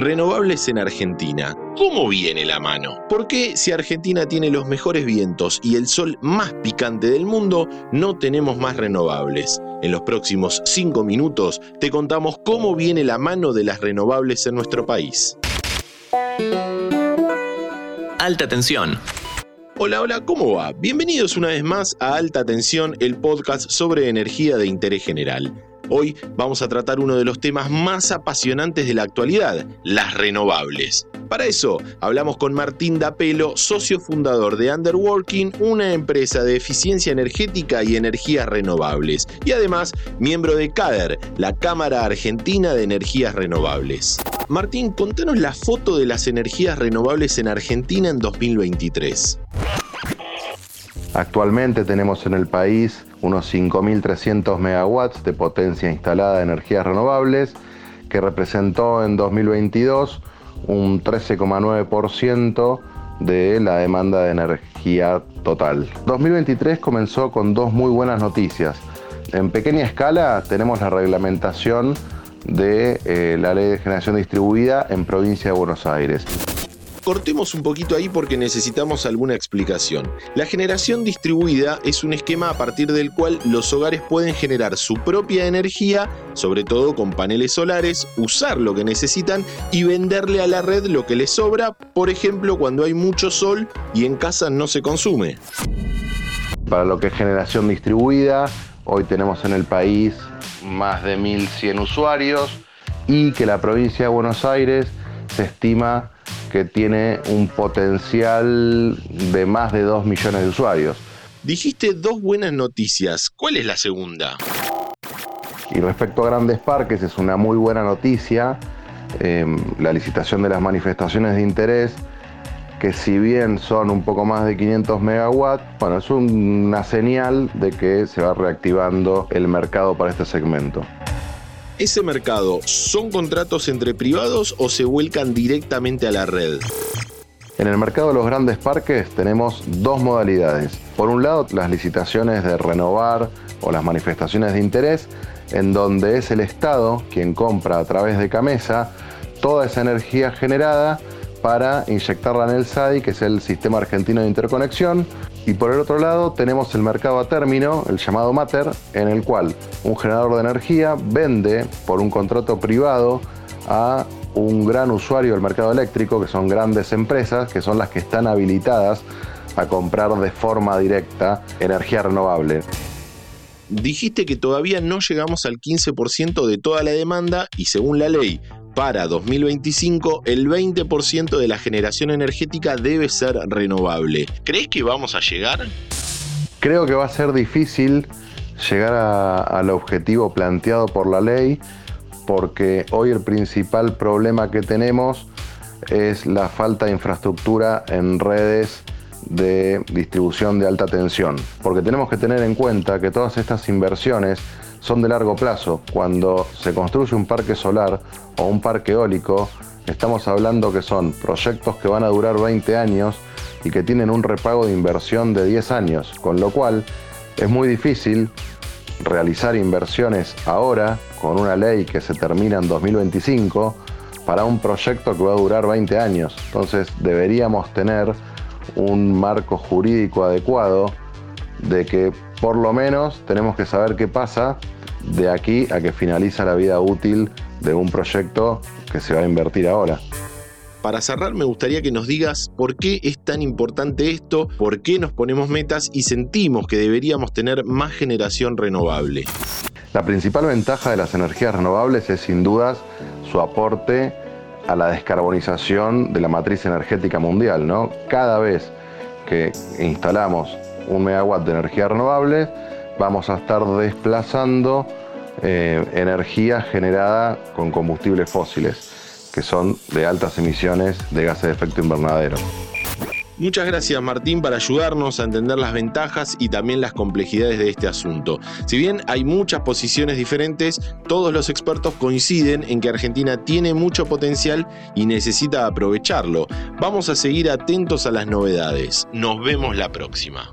Renovables en Argentina. ¿Cómo viene la mano? ¿Por qué si Argentina tiene los mejores vientos y el sol más picante del mundo, no tenemos más renovables? En los próximos 5 minutos te contamos cómo viene la mano de las renovables en nuestro país. Alta tensión. Hola, hola, ¿cómo va? Bienvenidos una vez más a Alta Tensión, el podcast sobre energía de interés general. Hoy vamos a tratar uno de los temas más apasionantes de la actualidad, las renovables. Para eso, hablamos con Martín Dapelo, socio fundador de Underworking, una empresa de eficiencia energética y energías renovables, y además miembro de CADER, la Cámara Argentina de Energías Renovables. Martín, contanos la foto de las energías renovables en Argentina en 2023. Actualmente tenemos en el país unos 5.300 megawatts de potencia instalada de energías renovables, que representó en 2022 un 13,9% de la demanda de energía total. 2023 comenzó con dos muy buenas noticias. En pequeña escala tenemos la reglamentación de eh, la ley de generación distribuida en provincia de Buenos Aires cortemos un poquito ahí porque necesitamos alguna explicación. La generación distribuida es un esquema a partir del cual los hogares pueden generar su propia energía, sobre todo con paneles solares, usar lo que necesitan y venderle a la red lo que les sobra, por ejemplo cuando hay mucho sol y en casa no se consume. Para lo que es generación distribuida, hoy tenemos en el país más de 1.100 usuarios y que la provincia de Buenos Aires se estima que tiene un potencial de más de 2 millones de usuarios. Dijiste dos buenas noticias. ¿Cuál es la segunda? Y respecto a grandes parques, es una muy buena noticia em, la licitación de las manifestaciones de interés, que si bien son un poco más de 500 megawatts, bueno, es una señal de que se va reactivando el mercado para este segmento ese mercado, ¿son contratos entre privados o se vuelcan directamente a la red? En el mercado de los grandes parques tenemos dos modalidades. Por un lado, las licitaciones de renovar o las manifestaciones de interés, en donde es el Estado quien compra a través de Camesa toda esa energía generada para inyectarla en el SADI, que es el Sistema Argentino de Interconexión. Y por el otro lado tenemos el mercado a término, el llamado MATER, en el cual un generador de energía vende por un contrato privado a un gran usuario del mercado eléctrico, que son grandes empresas, que son las que están habilitadas a comprar de forma directa energía renovable. Dijiste que todavía no llegamos al 15% de toda la demanda y según la ley para 2025 el 20% de la generación energética debe ser renovable. ¿Crees que vamos a llegar? Creo que va a ser difícil llegar al objetivo planteado por la ley porque hoy el principal problema que tenemos es la falta de infraestructura en redes de distribución de alta tensión, porque tenemos que tener en cuenta que todas estas inversiones son de largo plazo. Cuando se construye un parque solar o un parque eólico, estamos hablando que son proyectos que van a durar 20 años y que tienen un repago de inversión de 10 años, con lo cual es muy difícil realizar inversiones ahora con una ley que se termina en 2025 para un proyecto que va a durar 20 años. Entonces deberíamos tener un marco jurídico adecuado de que por lo menos tenemos que saber qué pasa de aquí a que finaliza la vida útil de un proyecto que se va a invertir ahora. Para cerrar, me gustaría que nos digas por qué es tan importante esto, por qué nos ponemos metas y sentimos que deberíamos tener más generación renovable. La principal ventaja de las energías renovables es sin dudas su aporte a la descarbonización de la matriz energética mundial. ¿no? Cada vez que instalamos un megawatt de energía renovable, vamos a estar desplazando eh, energía generada con combustibles fósiles, que son de altas emisiones de gases de efecto invernadero. Muchas gracias Martín para ayudarnos a entender las ventajas y también las complejidades de este asunto. Si bien hay muchas posiciones diferentes, todos los expertos coinciden en que Argentina tiene mucho potencial y necesita aprovecharlo. Vamos a seguir atentos a las novedades. Nos vemos la próxima.